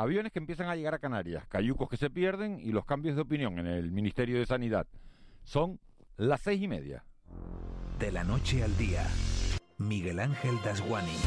Aviones que empiezan a llegar a Canarias, cayucos que se pierden y los cambios de opinión en el Ministerio de Sanidad. Son las seis y media. De la noche al día, Miguel Ángel Dasguani.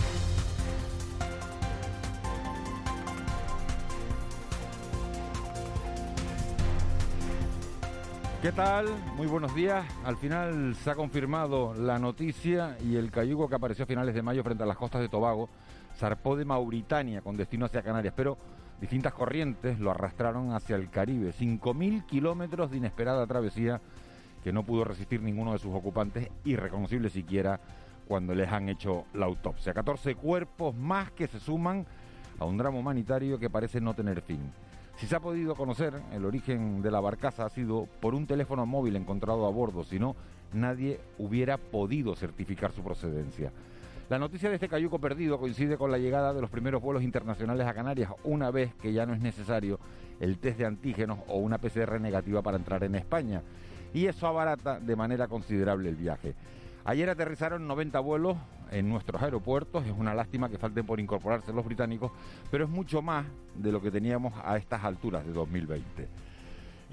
¿Qué tal? Muy buenos días. Al final se ha confirmado la noticia y el cayuco que apareció a finales de mayo frente a las costas de Tobago zarpó de Mauritania con destino hacia Canarias, pero distintas corrientes lo arrastraron hacia el Caribe. 5.000 kilómetros de inesperada travesía que no pudo resistir ninguno de sus ocupantes, irreconocible siquiera cuando les han hecho la autopsia. 14 cuerpos más que se suman a un drama humanitario que parece no tener fin. Si se ha podido conocer, el origen de la barcaza ha sido por un teléfono móvil encontrado a bordo, si no, nadie hubiera podido certificar su procedencia. La noticia de este cayuco perdido coincide con la llegada de los primeros vuelos internacionales a Canarias, una vez que ya no es necesario el test de antígenos o una PCR negativa para entrar en España. Y eso abarata de manera considerable el viaje. Ayer aterrizaron 90 vuelos en nuestros aeropuertos. Es una lástima que falten por incorporarse los británicos, pero es mucho más de lo que teníamos a estas alturas de 2020.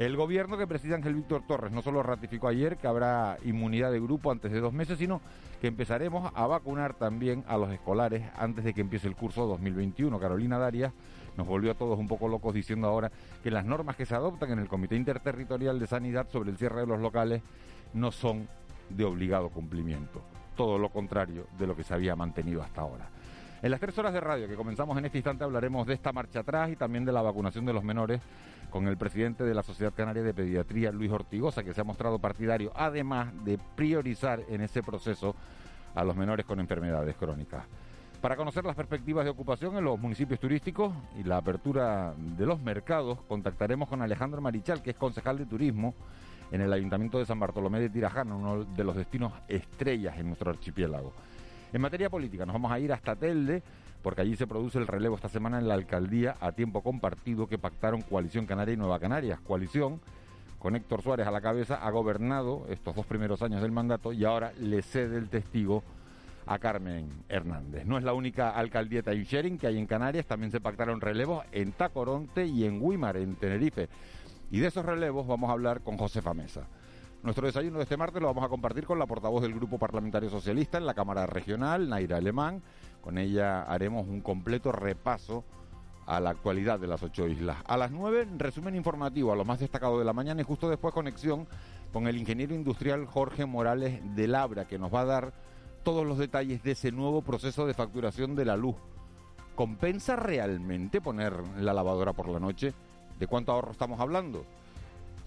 El gobierno que preside Ángel Víctor Torres no solo ratificó ayer que habrá inmunidad de grupo antes de dos meses, sino que empezaremos a vacunar también a los escolares antes de que empiece el curso 2021. Carolina Darias nos volvió a todos un poco locos diciendo ahora que las normas que se adoptan en el Comité Interterritorial de Sanidad sobre el cierre de los locales no son de obligado cumplimiento. Todo lo contrario de lo que se había mantenido hasta ahora. En las tres horas de radio que comenzamos en este instante hablaremos de esta marcha atrás y también de la vacunación de los menores con el presidente de la Sociedad Canaria de Pediatría, Luis Ortigosa, que se ha mostrado partidario, además de priorizar en ese proceso a los menores con enfermedades crónicas. Para conocer las perspectivas de ocupación en los municipios turísticos y la apertura de los mercados, contactaremos con Alejandro Marichal, que es concejal de turismo en el Ayuntamiento de San Bartolomé de Tirajana, uno de los destinos estrellas en nuestro archipiélago. En materia política, nos vamos a ir hasta Telde, porque allí se produce el relevo esta semana en la alcaldía a tiempo compartido que pactaron Coalición Canaria y Nueva Canarias. Coalición, con Héctor Suárez a la cabeza, ha gobernado estos dos primeros años del mandato y ahora le cede el testigo a Carmen Hernández. No es la única alcaldía time sharing que hay en Canarias, también se pactaron relevos en Tacoronte y en Guimar, en Tenerife. Y de esos relevos vamos a hablar con Josefa Mesa. Nuestro desayuno de este martes lo vamos a compartir con la portavoz del Grupo Parlamentario Socialista en la Cámara Regional, Naira Alemán. Con ella haremos un completo repaso a la actualidad de las ocho islas. A las nueve, resumen informativo a lo más destacado de la mañana y justo después conexión con el ingeniero industrial Jorge Morales de Labra, que nos va a dar todos los detalles de ese nuevo proceso de facturación de la luz. ¿Compensa realmente poner la lavadora por la noche? ¿De cuánto ahorro estamos hablando?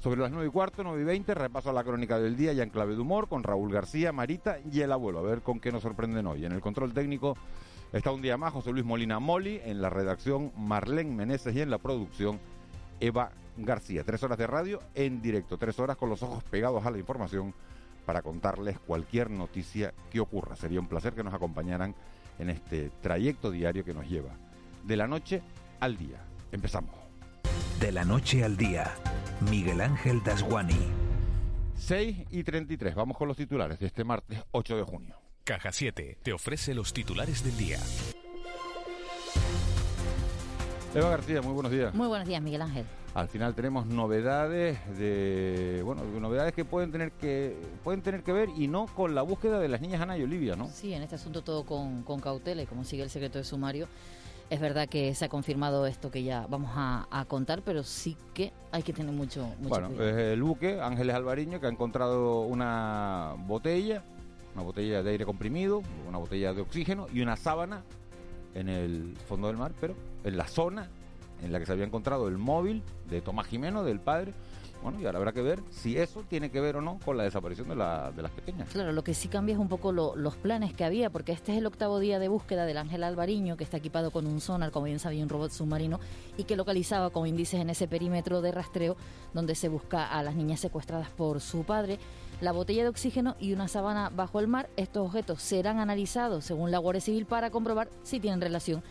Sobre las 9 y cuarto, 9 y 20, repaso a la crónica del día ya en clave de humor con Raúl García, Marita y el abuelo. A ver con qué nos sorprenden hoy. En el control técnico está un día más José Luis Molina Moli, en la redacción Marlene Meneses y en la producción Eva García. Tres horas de radio en directo, tres horas con los ojos pegados a la información para contarles cualquier noticia que ocurra. Sería un placer que nos acompañaran en este trayecto diario que nos lleva de la noche al día. Empezamos. De la noche al día, Miguel Ángel Dasguani. 6 y 33. Vamos con los titulares de este martes 8 de junio. Caja 7 te ofrece los titulares del día. Eva García, muy buenos días. Muy buenos días, Miguel Ángel. Al final tenemos novedades de bueno, novedades que pueden tener que pueden tener que ver y no con la búsqueda de las niñas Ana y Olivia, ¿no? Sí, en este asunto todo con, con cautela y como sigue el secreto de sumario, es verdad que se ha confirmado esto que ya vamos a, contar, pero sí que hay que tener mucho, mucho bueno, es el buque Ángeles Alvariño que ha encontrado una botella, una botella de aire comprimido, una botella de oxígeno y una sábana en el fondo del mar, pero en la zona en la que se había encontrado el móvil de Tomás Jimeno, del padre, bueno, y ahora habrá que ver si eso tiene que ver o no con la desaparición de, la, de las pequeñas. Claro, lo que sí cambia es un poco los planes que había, porque este es el octavo día de búsqueda del Ángel Alvariño, que está equipado con un sonar, como bien sabía, un robot submarino, y que localizaba como índices en ese perímetro de rastreo donde se busca a las niñas secuestradas por su padre la botella de oxígeno y una sábana bajo el mar. Estos objetos serán analizados según la Guardia Civil para comprobar si tienen relación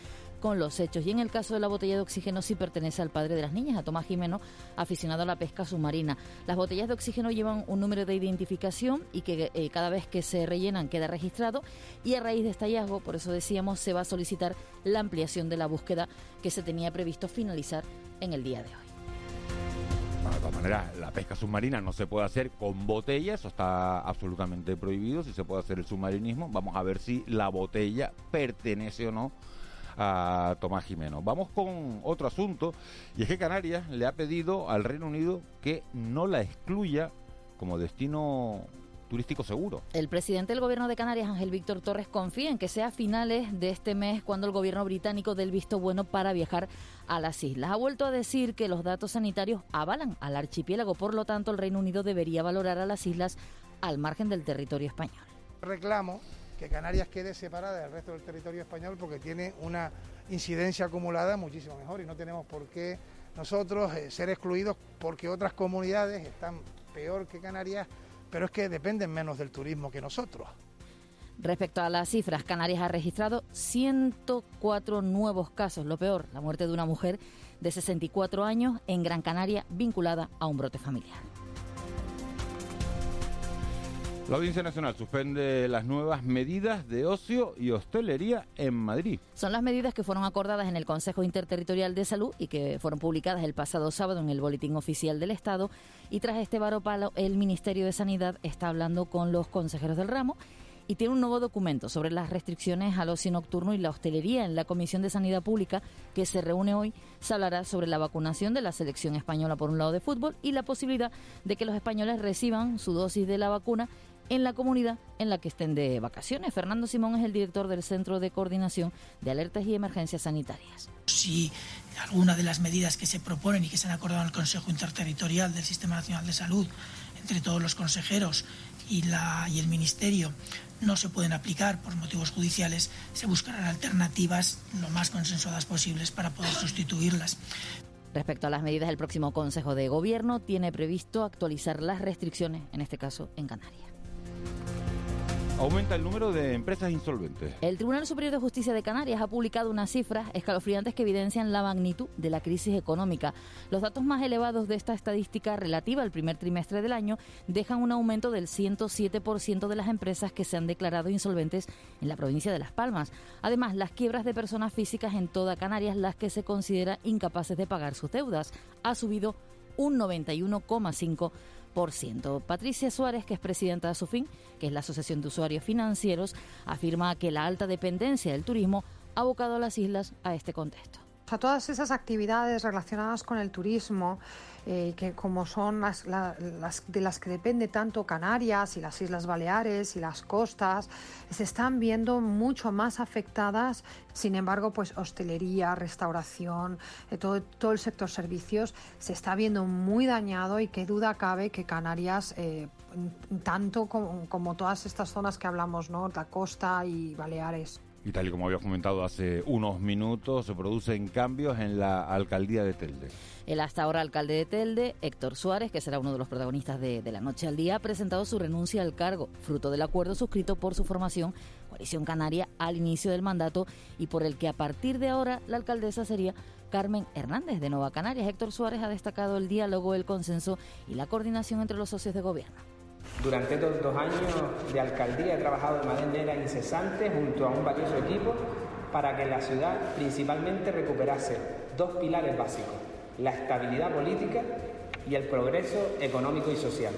con los hechos. Y en el caso de la botella de oxígeno sí pertenece al padre de las niñas, a Tomás Jimeno, aficionado a la pesca submarina. Las botellas de oxígeno llevan un número de identificación y que eh, cada vez que se rellenan queda registrado. Y a raíz de este hallazgo, por eso decíamos, se va a solicitar la ampliación de la búsqueda que se tenía previsto finalizar en el día de hoy. de todas maneras, la pesca submarina no se puede hacer con botellas, eso está absolutamente prohibido. Si se puede hacer el submarinismo, vamos a ver si la botella pertenece o no a Tomás Jimeno. Vamos con otro asunto y es que Canarias le ha pedido al Reino Unido que no la excluya como destino turístico seguro. El presidente del gobierno de Canarias, Ángel Víctor Torres, confía en que sea a finales de este mes cuando el gobierno británico dé el visto bueno para viajar a las islas. Ha vuelto a decir que los datos sanitarios avalan al archipiélago, por lo tanto el Reino Unido debería valorar a las islas al margen del territorio español. Reclamo que Canarias quede separada del resto del territorio español porque tiene una incidencia acumulada muchísimo mejor y no tenemos por qué nosotros eh, ser excluidos porque otras comunidades están peor que Canarias, pero es que dependen menos del turismo que nosotros. Respecto a las cifras, Canarias ha registrado 104 nuevos casos. Lo peor, la muerte de una mujer de 64 años en Gran Canaria vinculada a un brote familiar. La Audiencia Nacional suspende las nuevas medidas de ocio y hostelería en Madrid. Son las medidas que fueron acordadas en el Consejo Interterritorial de Salud y que fueron publicadas el pasado sábado en el Boletín Oficial del Estado. Y tras este varopalo, el Ministerio de Sanidad está hablando con los consejeros del ramo y tiene un nuevo documento sobre las restricciones al ocio nocturno y la hostelería. En la Comisión de Sanidad Pública, que se reúne hoy, se hablará sobre la vacunación de la selección española por un lado de fútbol y la posibilidad de que los españoles reciban su dosis de la vacuna en la comunidad en la que estén de vacaciones. Fernando Simón es el director del Centro de Coordinación de Alertas y Emergencias Sanitarias. Si alguna de las medidas que se proponen y que se han acordado en el Consejo Interterritorial del Sistema Nacional de Salud, entre todos los consejeros y, la, y el Ministerio, no se pueden aplicar por motivos judiciales, se buscarán alternativas lo más consensuadas posibles para poder sustituirlas. Respecto a las medidas, el próximo Consejo de Gobierno tiene previsto actualizar las restricciones, en este caso en Canarias. Aumenta el número de empresas insolventes. El Tribunal Superior de Justicia de Canarias ha publicado unas cifras escalofriantes que evidencian la magnitud de la crisis económica. Los datos más elevados de esta estadística relativa al primer trimestre del año dejan un aumento del 107% de las empresas que se han declarado insolventes en la provincia de Las Palmas. Además, las quiebras de personas físicas en toda Canarias, las que se considera incapaces de pagar sus deudas, ha subido un 91,5%. Patricia Suárez, que es presidenta de ASUFIN, que es la Asociación de Usuarios Financieros, afirma que la alta dependencia del turismo ha abocado a las islas a este contexto. A todas esas actividades relacionadas con el turismo, eh, que como son las, de las que depende tanto Canarias y las Islas Baleares y las costas, se están viendo mucho más afectadas. Sin embargo, pues hostelería, restauración, eh, todo, todo el sector servicios se está viendo muy dañado y qué duda cabe que Canarias, eh, tanto como, como, todas estas zonas que hablamos, ¿no? la costa y Baleares. Y tal y como había comentado hace unos minutos, se producen cambios en la alcaldía de Telde. El hasta ahora alcalde de Telde, Héctor Suárez, que será uno de los protagonistas de, la noche al día, ha presentado su renuncia al cargo, fruto del acuerdo suscrito por su formación, Coalición Canaria, al inicio del mandato y por el que a partir de ahora la alcaldesa sería Carmen Hernández de Nueva Canarias. Héctor Suárez ha destacado el diálogo, el consenso y la coordinación entre los socios de gobierno. Durante estos dos años de alcaldía he trabajado de manera incesante junto a un valioso equipo para que la ciudad principalmente recuperase dos pilares básicos, la estabilidad política y el progreso económico y social.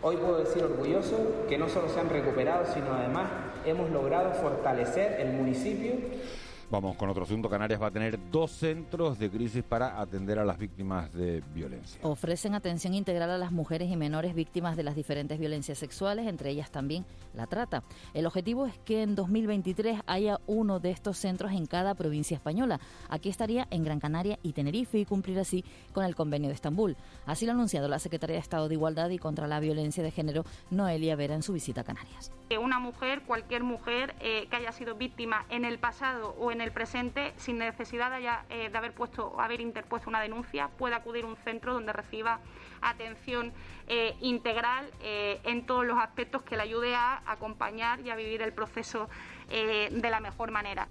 Hoy puedo decir orgulloso que no solo se han recuperado, sino además hemos logrado fortalecer el municipio Vamos con otro asunto. Canarias va a tener dos centros de crisis para atender a las víctimas de violencia. Ofrecen atención integral a las mujeres y menores víctimas de las diferentes violencias sexuales, entre ellas también la trata. El objetivo es que en 2023 haya uno de estos centros en cada provincia española. Aquí estaría en Gran Canaria y Tenerife y cumplir así con el convenio de Estambul. Así lo ha anunciado la Secretaría de Estado de Igualdad y contra la Violencia de Género, Noelia Vera, en su visita a Canarias. Una mujer, cualquier mujer eh, que haya sido víctima en el pasado o en en el presente, sin necesidad de, eh, haber puesto haber interpuesto una denuncia, puede acudir a un centro donde reciba atención eh, integral eh, en todos los aspectos que le ayude a acompañar y a vivir el proceso de la mejor manera.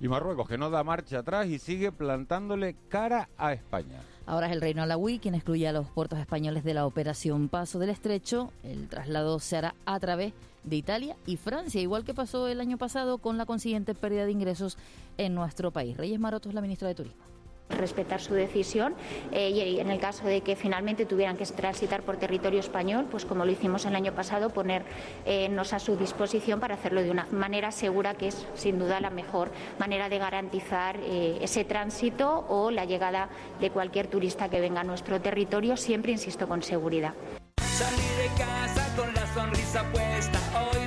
Y Marruecos, que no da marcha atrás y sigue plantándole cara a España. Ahora es el Reino Alawi quien excluye a los puertos españoles de la operación Paso del Estrecho. El traslado se hará a través de Italia y Francia, igual que pasó el año pasado con la consiguiente pérdida de ingresos en nuestro país. Reyes Maroto es la ministra de Turismo respetar su decisión eh, y en el caso de que finalmente tuvieran que transitar por territorio español, pues como lo hicimos el año pasado, ponernos a su disposición para hacerlo de una manera segura, que es sin duda la mejor manera de garantizar eh, ese tránsito o la llegada de cualquier turista que venga a nuestro territorio, siempre, insisto, con seguridad. de casa con la sonrisa puesta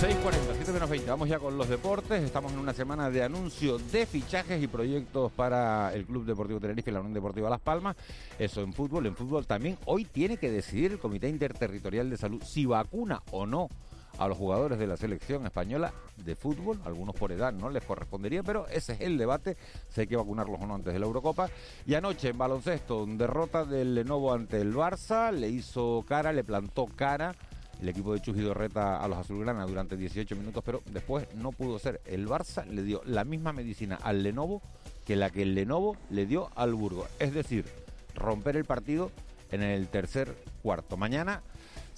6.40, 7 menos 20. Vamos ya con los deportes. Estamos en una semana de anuncio de fichajes y proyectos para el Club Deportivo Tenerife y la Unión Deportiva Las Palmas. Eso en fútbol. En fútbol también hoy tiene que decidir el Comité Interterritorial de Salud si vacuna o no a los jugadores de la selección española de fútbol, algunos por edad no les correspondería, pero ese es el debate, si hay que vacunarlos o no antes de la Eurocopa. Y anoche en baloncesto, derrota del Lenovo ante el Barça, le hizo cara, le plantó cara el equipo de Chujido reta a los azulgrana durante 18 minutos, pero después no pudo ser. El Barça le dio la misma medicina al Lenovo que la que el Lenovo le dio al Burgo, es decir, romper el partido en el tercer cuarto. Mañana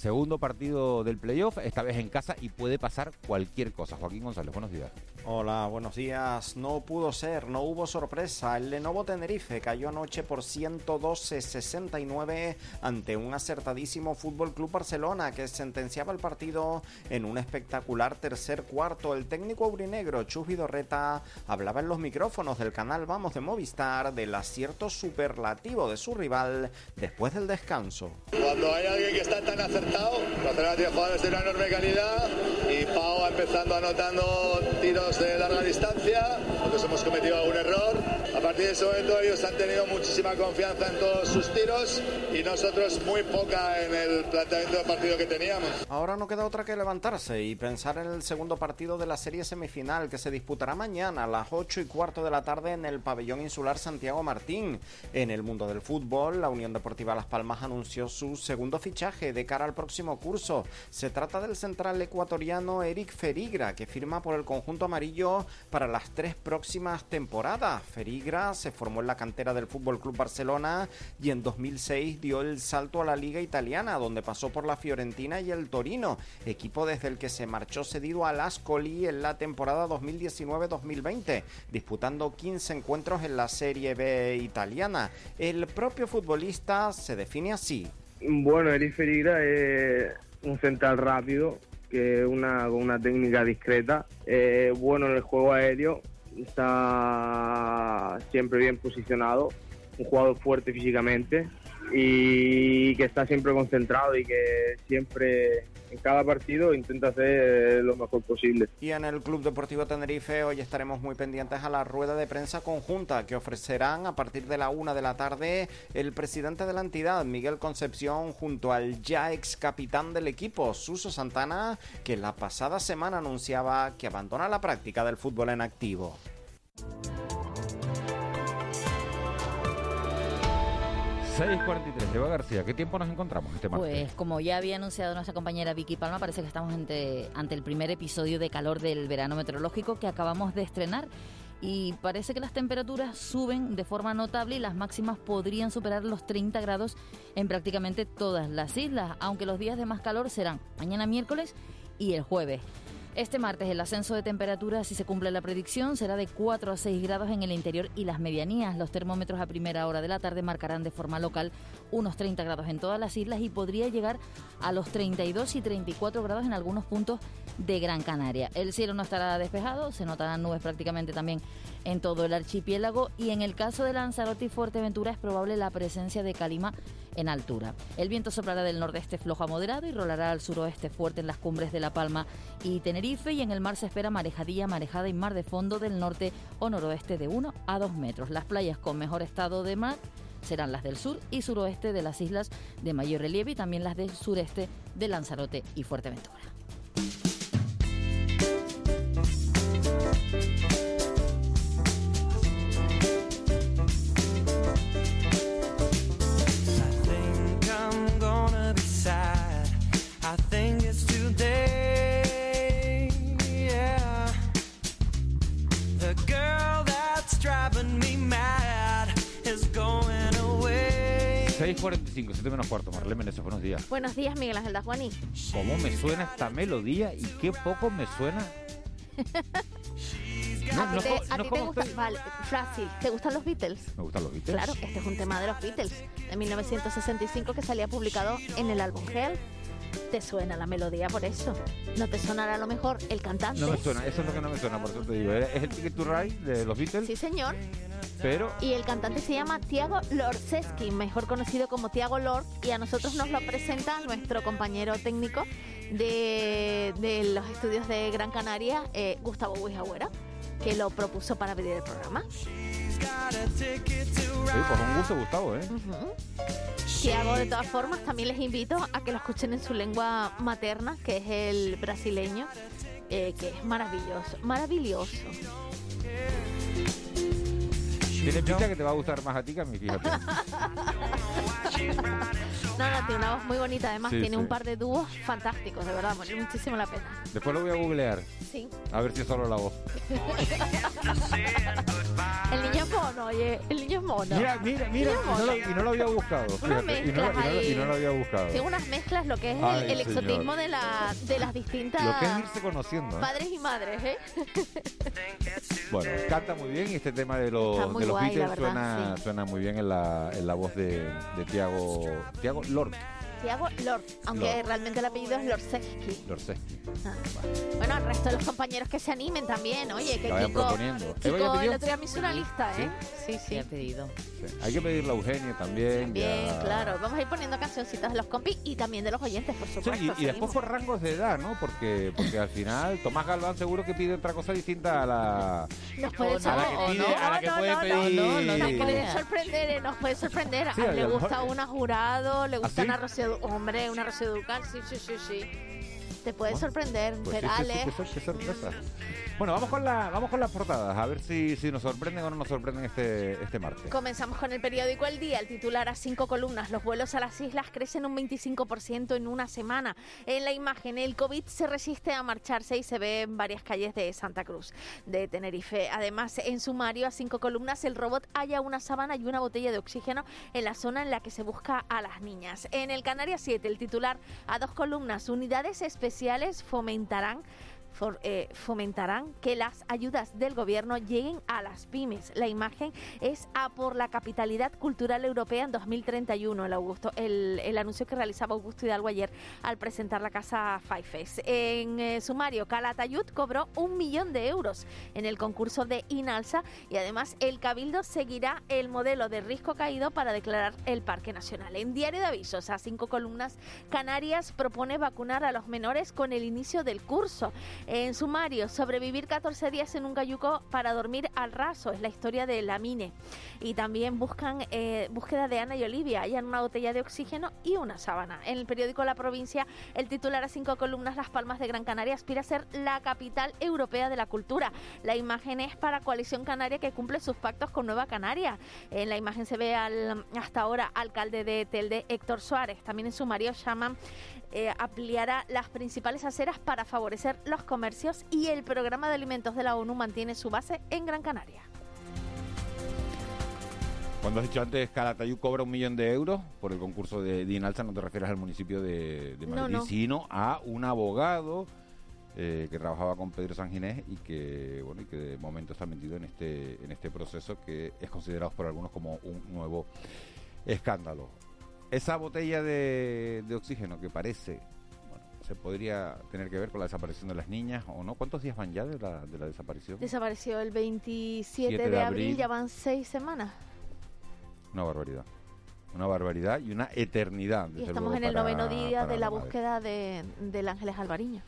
Segundo partido del playoff, esta vez en casa y puede pasar cualquier cosa. Joaquín González, buenos días. Hola, buenos días. No pudo ser, no hubo sorpresa. El Lenovo Tenerife cayó anoche por 112-69 ante un acertadísimo Fútbol Club Barcelona que sentenciaba el partido en un espectacular tercer cuarto. El técnico aurinegro Chus Vidorreta hablaba en los micrófonos del canal Vamos de Movistar del acierto superlativo de su rival después del descanso. Cuando hay alguien que está tan acertado, Barcelona tiene jugadores de una enorme calidad y Pau empezando anotando tiros de larga distancia, nosotros hemos cometido algún error. A partir de ese momento ellos han tenido muchísima confianza en todos sus tiros y nosotros muy poca en el planteamiento de partido que teníamos. Ahora no queda otra que levantarse y pensar en el segundo partido de la serie semifinal que se disputará mañana a las 8 y cuarto de la tarde en el pabellón insular Santiago Martín. En el mundo del fútbol, la Unión Deportiva Las Palmas anunció su segundo fichaje de cara al próximo curso. Se trata del central ecuatoriano Eric Ferigra, que firma por el conjunto amarillo para las tres próximas temporadas. Ferigra se formó en la cantera del Fútbol Club Barcelona y en 2006 dio el salto a la Liga Italiana, donde pasó por la Fiorentina y el Torino, equipo desde el que se marchó cedido al Ascoli en la temporada 2019-2020, disputando 15 encuentros en la Serie B italiana. El propio futbolista se define así. Bueno, Eric Ferigra es un central rápido, que una, con una técnica discreta, eh, bueno en el juego aéreo, está siempre bien posicionado, un jugador fuerte físicamente y que está siempre concentrado y que siempre en cada partido intenta hacer lo mejor posible. Y en el Club Deportivo Tenerife hoy estaremos muy pendientes a la rueda de prensa conjunta que ofrecerán a partir de la una de la tarde el presidente de la entidad, Miguel Concepción, junto al ya ex capitán del equipo, Suso Santana, que la pasada semana anunciaba que abandona la práctica del fútbol en activo. 6.43, Eva García, ¿qué tiempo nos encontramos este martes? Pues como ya había anunciado nuestra compañera Vicky Palma, parece que estamos ante, ante el primer episodio de calor del verano meteorológico que acabamos de estrenar y parece que las temperaturas suben de forma notable y las máximas podrían superar los 30 grados en prácticamente todas las islas, aunque los días de más calor serán mañana miércoles y el jueves. Este martes el ascenso de temperatura, si se cumple la predicción, será de 4 a 6 grados en el interior y las medianías. Los termómetros a primera hora de la tarde marcarán de forma local unos 30 grados en todas las islas y podría llegar a los 32 y 34 grados en algunos puntos de Gran Canaria. El cielo no estará despejado, se notarán nubes prácticamente también en todo el archipiélago y en el caso de Lanzarote y Fuerteventura es probable la presencia de calima en altura. El viento soplará del nordeste flojo a moderado y rolará al suroeste fuerte en las cumbres de La Palma y Tenerife y en el mar se espera marejadilla, marejada y mar de fondo del norte o noroeste de 1 a 2 metros. Las playas con mejor estado de mar serán las del sur y suroeste de las islas de mayor relieve y también las del sureste de Lanzarote y Fuerteventura. Menos cuarto. Marlene Menezes, buenos días. Buenos días, Miguel Ángel Dajuani. ¿Cómo me suena esta melodía y qué poco me suena? ¿A ti te, gusta? Vale, fácil. ¿Te gustan los Beatles? Me gustan los Beatles. Claro, este es un tema de los Beatles de 1965 que salía publicado en el álbum Hell. ¿Te suena la melodía por eso? ¿No te sonará a lo mejor el cantante? No me suena, eso es lo que no me suena, por eso te digo. ¿Es el Ticket to Ride de los Beatles? Sí, señor. Pero... Y el cantante se llama Tiago Lorseski, mejor conocido como Tiago Lord, y a nosotros nos lo presenta nuestro compañero técnico de, los estudios de Gran Canaria, eh, Gustavo Huijagüera, que lo propuso para pedir el programa. Sí, por un gusto, Gustavo, ¿eh? Tiago, de todas formas, también les invito a que lo escuchen en su lengua materna, que es el brasileño, eh, que es maravilloso, maravilloso. Tiene pinta que te va a gustar más a ti que a mí, fíjate. No, no, tiene una voz muy bonita. Además, tiene un par de dúos fantásticos, de verdad, vale muchísimo la pena. Después lo voy a googlear. Sí. A ver si es solo la voz. el niño es mono, oye. El niño es mono. Mira, mira, mira. Y no, lo, había buscado. Fíjate, y, no, lo había buscado. Tiene unas mezclas, lo que es el, exotismo de, la, de las distintas. Lo que es irse conociendo. ¿eh? Padres y madres, ¿eh? bueno, canta muy bien y este tema de, los, de los Beatles suena, suena muy bien en la, en la voz de, de Tiago, Tiago Lord. Tiago Lord, aunque realmente el apellido es Lorseski. Lorseski. Ah. Bueno, el resto de los compañeros que se animen también, oye, que, que Kiko, Kiko el otro día me hizo una lista, ¿eh? Sí, sí. ha pedido. Hay que pedirle a Eugenio también. Bien, claro. Vamos a ir poniendo cancioncitas de los compis y también de los oyentes, por supuesto. y, después por rangos de edad, ¿no? Porque, porque al final Tomás Galván seguro que pide otra cosa distinta a la, nos puede a la que, pide, a la que puede pedir. No, no, nos puede sorprender, nos puede sorprender. a le gusta una jurado, le gusta una Rocío Hombre, una Rocío Ducal, sí, sí, sí, sí. Te puede sorprender, pues Perales. qué sorpresa. Bueno, vamos con, la, vamos con las portadas, a ver si, si nos sorprenden o no nos sorprenden este, este martes. Comenzamos con el periódico El Día, el titular a cinco columnas. Los vuelos a las islas crecen un 25% en una semana. En la imagen, el COVID se resiste a marcharse y se ve en varias calles de Santa Cruz, de Tenerife. Además, en sumario a cinco columnas, el robot halla una sábana y una botella de oxígeno en la zona en la que se busca a las niñas. En el Canarias 7, el titular a dos columnas, unidades especiales fomentarán eh, fomentarán que las ayudas del gobierno lleguen a las pymes. La imagen es a por la capitalidad cultural europea en 2031, el, Augusto, el, anuncio que realizaba Augusto Hidalgo ayer al presentar la casa Faifes. En eh, sumario, Calatayud cobró un millón de euros en el concurso de Inalsa y además el Cabildo seguirá el modelo de risco caído para declarar el Parque Nacional. En Diario de Avisos, a cinco columnas, Canarias propone vacunar a los menores con el inicio del curso. En sumario, sobrevivir 14 días en un cayuco para dormir al raso es la historia de la mine. Y también buscan eh, búsqueda de Ana y Olivia, hallan una botella de oxígeno y una sábana. En el periódico La Provincia, el titular a cinco columnas, Las Palmas de Gran Canaria aspira a ser la capital europea de la cultura. La imagen es para Coalición Canaria que cumple sus pactos con Nueva Canaria. En la imagen se ve al hasta ahora alcalde de Telde, Héctor Suárez. También en sumario llaman eh, ampliará las principales aceras para favorecer los comercios y el programa de alimentos de la ONU mantiene su base en Gran Canaria. Cuando has dicho antes Calatayud cobra un millón de euros por el concurso de Dinalza, no te refieres al municipio de, Madrid, sino a un abogado eh, que trabajaba con Pedro Sanginés y que bueno y que de momento está metido en este en este proceso que es considerado por algunos como un nuevo escándalo. Esa botella de, de oxígeno que parece bueno, se podría tener que ver con la desaparición de las niñas o no. ¿Cuántos días van ya de la, de la desaparición? Desapareció el 27 7 de, de abril, abril. ya van seis semanas. Una barbaridad. Una barbaridad y una eternidad. Y estamos en el noveno día de la madre. búsqueda de, del Ángeles Alvariño.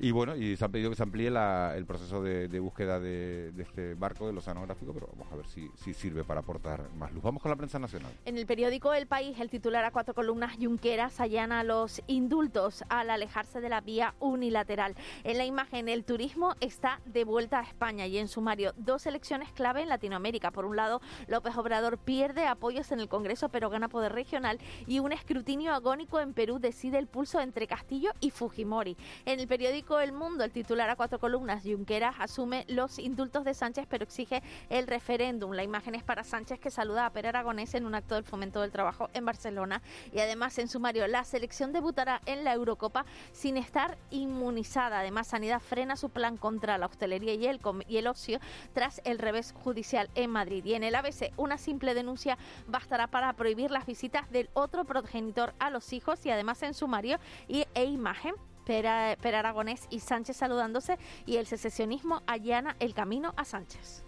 Y bueno, y se ha pedido que se amplíe la- el proceso de, de búsqueda de, de este barco del oceanográfico, pero vamos a ver si, si sirve para aportar más luz. Vamos con la prensa nacional. En el periódico El País, el titular a cuatro columnas, Junqueras allana los indultos al alejarse de la vía unilateral. En la imagen, el turismo está de vuelta a España y en sumario, dos elecciones clave en Latinoamérica. Por un lado, López Obrador pierde apoyos en el Congreso, pero gana poder regional y un escrutinio agónico en Perú decide el pulso entre Castillo y Fujimori. En el periódico El Mundo, el titular a cuatro columnas, Junqueras asume los indultos de Sánchez, pero exige el referéndum. La imagen es para Sánchez que saluda a Pere Aragonés en un acto del fomento del trabajo en Barcelona. Y además, en sumario, la selección debutará en la Eurocopa sin estar inmunizada. Además, Sanidad frena su plan contra la hostelería y el, com- y el ocio tras el revés judicial en Madrid. Y en el ABC, una simple denuncia bastará para prohibir las visitas del otro progenitor a los hijos y además en sumario y, e imagen. Pera, Pere Aragonés y Sánchez saludándose y el secesionismo allana el camino a Sánchez.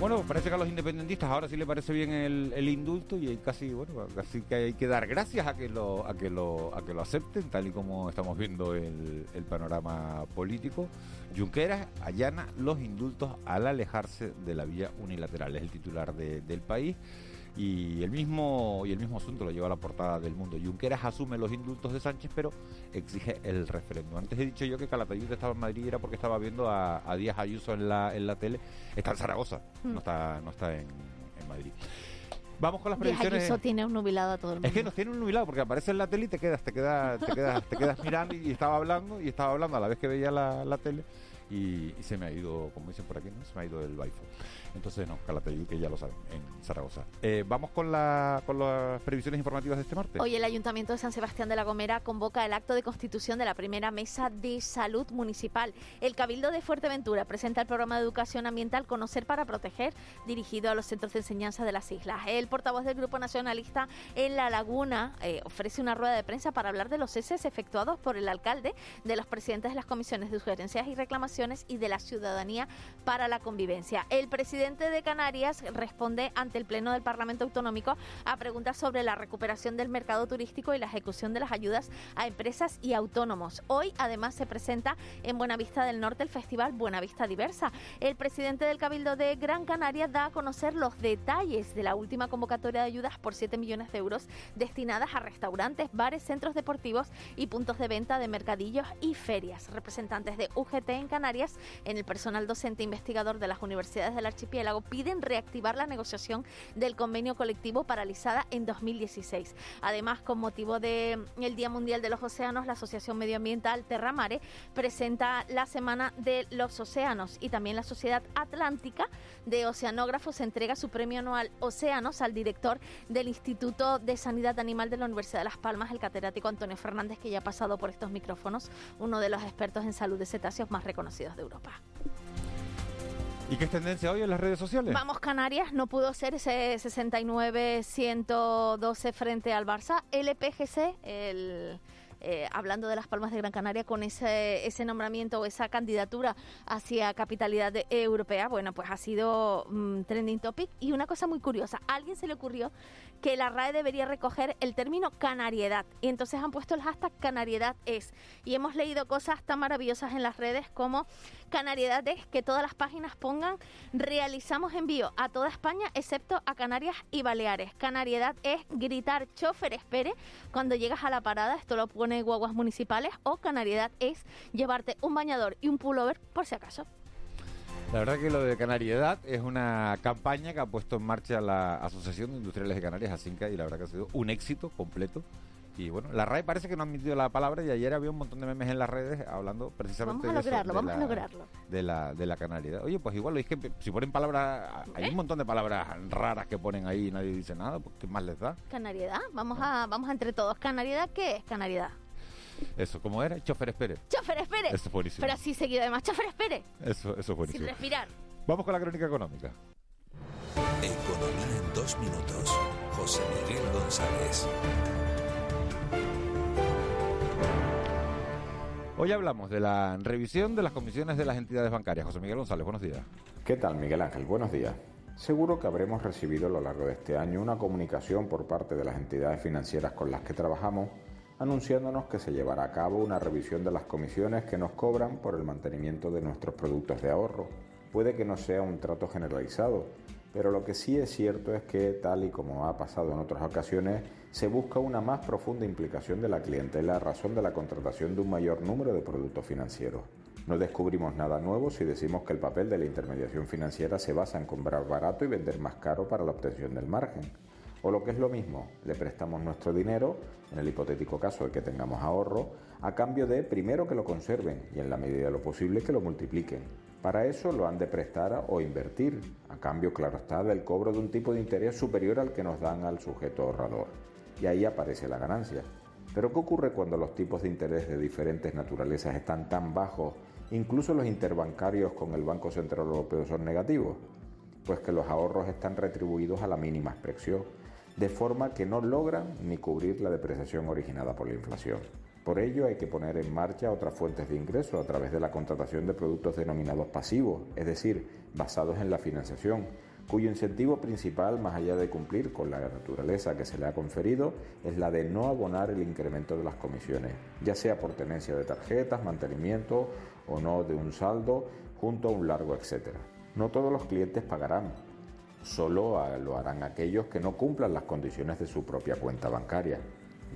Bueno, parece que a los independentistas ahora sí le parece bien el, indulto y casi, bueno, casi que hay que dar gracias a que lo, a que lo, a que lo acepten, tal y como estamos viendo el panorama político. Junqueras allana los indultos al alejarse de la vía unilateral, es el titular de- del país. Y el mismo y el mismo asunto lo lleva a la portada del mundo. Junqueras asume los indultos de Sánchez, pero exige el referéndum. Antes he dicho yo que Calatayud estaba en Madrid era porque estaba viendo a, a Díaz Ayuso en la, en la tele. Está en Zaragoza, Mm. no está, no está en, en Madrid. Vamos con las Díaz previsiones. Ayuso tiene un nubilado a todo el mundo. Es que nos tiene un nubilado porque aparece en la tele y te quedas, te quedas, te quedas, te quedas mirando y estaba hablando y estaba hablando a la vez que veía la, la tele y, se me ha ido, como dicen por aquí, ¿no? se me ha ido el baifo. Entonces no, Calatayud, que ya lo saben, en Zaragoza. Eh, Vamos con, la, con las previsiones informativas de este martes. Hoy el Ayuntamiento de San Sebastián de la Gomera convoca el acto de constitución de la primera mesa de salud municipal. El Cabildo de Fuerteventura presenta el programa de educación ambiental Conocer para Proteger, dirigido a los centros de enseñanza de las islas. El portavoz del Grupo Nacionalista en La Laguna eh, ofrece una rueda de prensa para hablar de los ceses efectuados por el alcalde, de los presidentes de las comisiones de sugerencias y reclamaciones y de la ciudadanía para la convivencia. El presidente de Canarias responde ante el Pleno del Parlamento Autonómico a preguntas sobre la recuperación del mercado turístico y la ejecución de las ayudas a empresas y autónomos. Hoy, además, se presenta en Buenavista del Norte el Festival Buenavista Diversa. El presidente del Cabildo de Gran Canaria da a conocer los detalles de la última convocatoria de ayudas por 7 millones de euros destinadas a restaurantes, bares, centros deportivos y puntos de venta de mercadillos y ferias. Representantes de UGT en Canarias, en el personal docente investigador de las universidades del archipiélago, piden reactivar la negociación del convenio colectivo paralizada en 2016. Además, con motivo del Día Mundial de los Océanos, la Asociación Medioambiental Terramare presenta la Semana de los Océanos y también la Sociedad Atlántica de Oceanógrafos entrega su premio anual Océanos al director del Instituto de Sanidad Animal de la Universidad de Las Palmas, el catedrático Antonio Fernández, que ya ha pasado por estos micrófonos, uno de los expertos en salud de cetáceos más reconocidos de Europa. ¿Y qué es tendencia hoy en las redes sociales? Vamos Canarias, no pudo ser ese 69-112 frente al Barça. LPGC, el, eh, hablando de las Palmas de Gran Canaria, con ese, nombramiento o esa candidatura hacia capitalidad europea, bueno, pues ha sido mm, trending topic. Y una cosa muy curiosa, a alguien se le ocurrió que la RAE debería recoger el término canariedad. Y entonces han puesto el hashtag canariedad es. Y hemos leído cosas tan maravillosas en las redes como canariedad es que todas las páginas pongan realizamos envío a toda España excepto a Canarias y Baleares. Canariedad es gritar chofer espere cuando llegas a la parada, esto lo pone guaguas municipales, o canariedad es llevarte un bañador y un pullover por si acaso. La verdad que lo de Canariedad es una campaña que ha puesto en marcha la Asociación de Industriales de Canarias, ASINCA, y la verdad que ha sido un éxito completo. Y bueno, la RAE parece que no ha admitido la palabra y ayer había un montón de memes en las redes hablando precisamente Vamos a de eso, de vamos a la- lograrlo. De la, de la canariedad. Oye, pues igual, es que si ponen palabras, hay ¿Eh? un montón de palabras raras que ponen ahí y nadie dice nada, pues ¿qué más les da? Canariedad, vamos a, vamos a entre todos. Canariedad, ¿qué es canariedad? Eso, ¿cómo era? Chofer espere. Chofer espere. Eso es buenísimo. Pero así seguido además. Chofer espere. Eso, eso es buenísimo. Sin respirar. Vamos con la crónica económica. Economía en dos minutos. José Miguel González. Hoy hablamos de la revisión de las comisiones de las entidades bancarias. José Miguel González, buenos días. ¿Qué tal, Miguel Ángel? Buenos días. Seguro que habremos recibido a lo largo de este año una comunicación por parte de las entidades financieras con las que trabajamos anunciándonos que se llevará a cabo una revisión de las comisiones que nos cobran por el mantenimiento de nuestros productos de ahorro. Puede que no sea un trato generalizado, pero lo que sí es cierto es que, tal y como ha pasado en otras ocasiones, se busca una más profunda implicación de la clientela a razón de la contratación de un mayor número de productos financieros. No descubrimos nada nuevo si decimos que el papel de la intermediación financiera se basa en comprar barato y vender más caro para la obtención del margen. O lo que es lo mismo, le prestamos nuestro dinero, en el hipotético caso de que tengamos ahorro, a cambio de primero que lo conserven y en la medida de lo posible que lo multipliquen. Para eso lo han de prestar o invertir, a cambio, claro está, del cobro de un tipo de interés superior al que nos dan al sujeto ahorrador. Y ahí aparece la ganancia. Pero ¿qué ocurre cuando los tipos de interés de diferentes naturalezas están tan bajos, incluso los interbancarios con el Banco Central Europeo son negativos? Pues que los ahorros están retribuidos a la mínima expresión, de forma que no logran ni cubrir la depreciación originada por la inflación. Por ello hay que poner en marcha otras fuentes de ingreso a través de la contratación de productos denominados pasivos, es decir, basados en la financiación, cuyo incentivo principal, más allá de cumplir con la naturaleza que se le ha conferido, es la de no abonar el incremento de las comisiones, ya sea por tenencia de tarjetas, mantenimiento o no de un saldo, junto a un largo etcétera. No todos los clientes pagarán, solo lo harán aquellos que no cumplan las condiciones de su propia cuenta bancaria.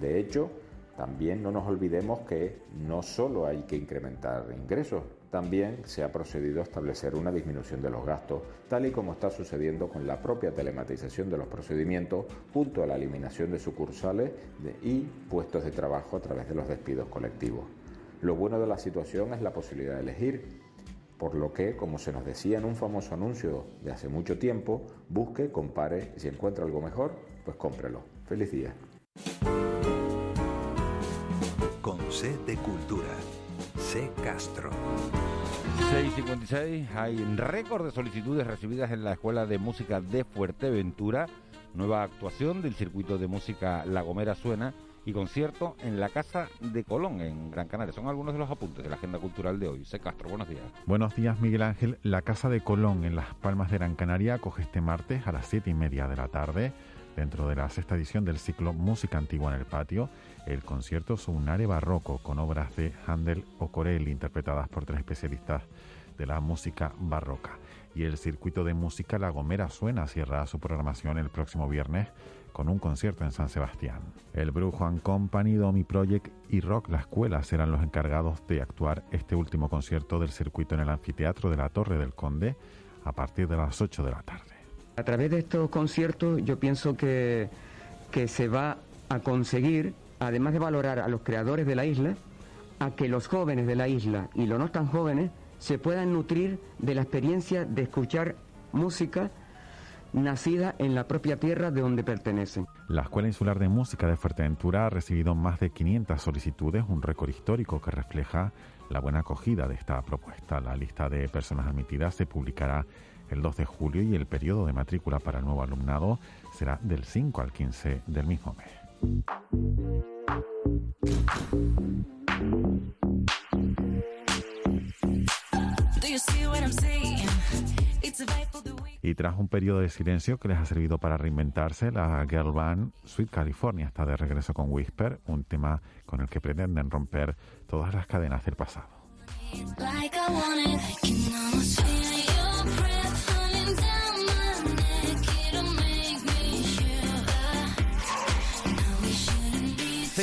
De hecho, también no nos olvidemos que no solo hay que incrementar ingresos, también se ha procedido a establecer una disminución de los gastos, tal y como está sucediendo con la propia telematización de los procedimientos, junto a la eliminación de sucursales y puestos de trabajo a través de los despidos colectivos. Lo bueno de la situación es la posibilidad de elegir, por lo que, como se nos decía en un famoso anuncio de hace mucho tiempo, busque, compare y si encuentra algo mejor, pues cómprelo. Feliz día. Con C de Cultura. C Castro. 6.56, hay récord de solicitudes recibidas en la Escuela de Música de Fuerteventura, nueva actuación del circuito de música La Gomera Suena y concierto en la Casa de Colón, en Gran Canaria. Son algunos de los apuntes de la agenda cultural de hoy. C. Castro, buenos días. Buenos días, Miguel Ángel. La Casa de Colón en Las Palmas de Gran Canaria acoge este martes a las siete y media de la tarde, dentro de la sexta edición del ciclo Música Antigua en el Patio, el concierto Sunare Barroco con obras de Handel o Corelli interpretadas por tres especialistas de la música barroca. Y el circuito de música La Gomera Suena cierra su programación el próximo viernes con un concierto en San Sebastián. El Brujo and Company, Domi Project y Rock La Escuela serán los encargados de actuar este último concierto del circuito en el anfiteatro de la Torre del Conde a partir de las 8 de la tarde. A través de estos conciertos yo pienso que, que se va a conseguir además de valorar a los creadores de la isla, a que los jóvenes de la isla y los no tan jóvenes se puedan nutrir de la experiencia de escuchar música nacida en la propia tierra de donde pertenecen. La Escuela Insular de Música de Fuerteventura ha recibido más de 500 solicitudes, un récord histórico que refleja la buena acogida de esta propuesta. La lista de personas admitidas se publicará el 2 de julio y el periodo de matrícula para el nuevo alumnado será del 5 al 15 del mismo mes. Y tras un periodo de silencio que les ha servido para reinventarse, la girl band Sweet California está de regreso con Whisper, un tema con el que pretenden romper todas las cadenas del pasado.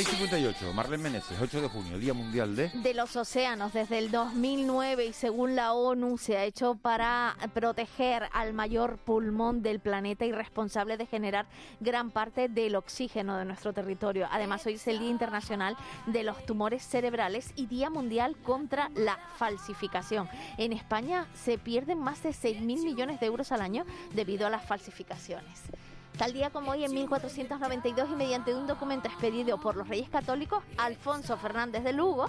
658, Marlene Meneses, 8 de junio, Día Mundial de... De los océanos, desde el 2009 y según la ONU se ha hecho para proteger al mayor pulmón del planeta y responsable de generar gran parte del oxígeno de nuestro territorio. Además, hoy es el Día Internacional de los Tumores Cerebrales y Día Mundial contra la Falsificación. En España se pierden más de 6.000 millones de euros al año debido a las falsificaciones. Tal día como hoy, en 1492, y mediante un documento expedido por los Reyes Católicos, Alfonso Fernández de Lugo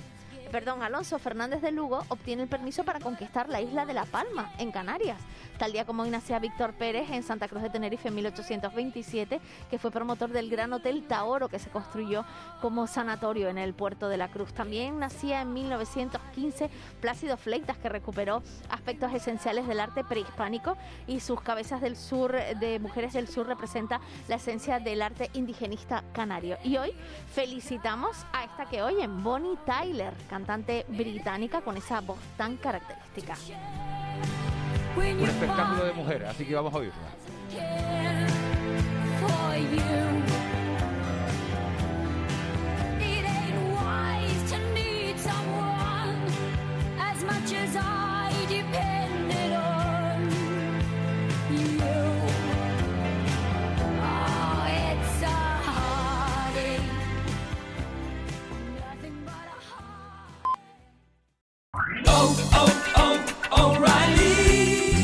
perdón, Alonso Fernández de Lugo obtiene el permiso para conquistar la isla de La Palma, en Canarias. Tal día como hoy nacía Víctor Pérez en Santa Cruz de Tenerife en 1827, que fue promotor del Gran Hotel Taoro que se construyó como sanatorio en el puerto de la Cruz. También nacía en 1915 Plácido Fleitas, que recuperó aspectos esenciales del arte prehispánico y sus cabezas del sur de Mujeres del Sur representa la esencia del arte indigenista canario. Y hoy felicitamos a esta que oyen, Bonnie Tyler, cantante británica con esa voz tan característica. Un espectáculo de mujer, así que vamos a oírla.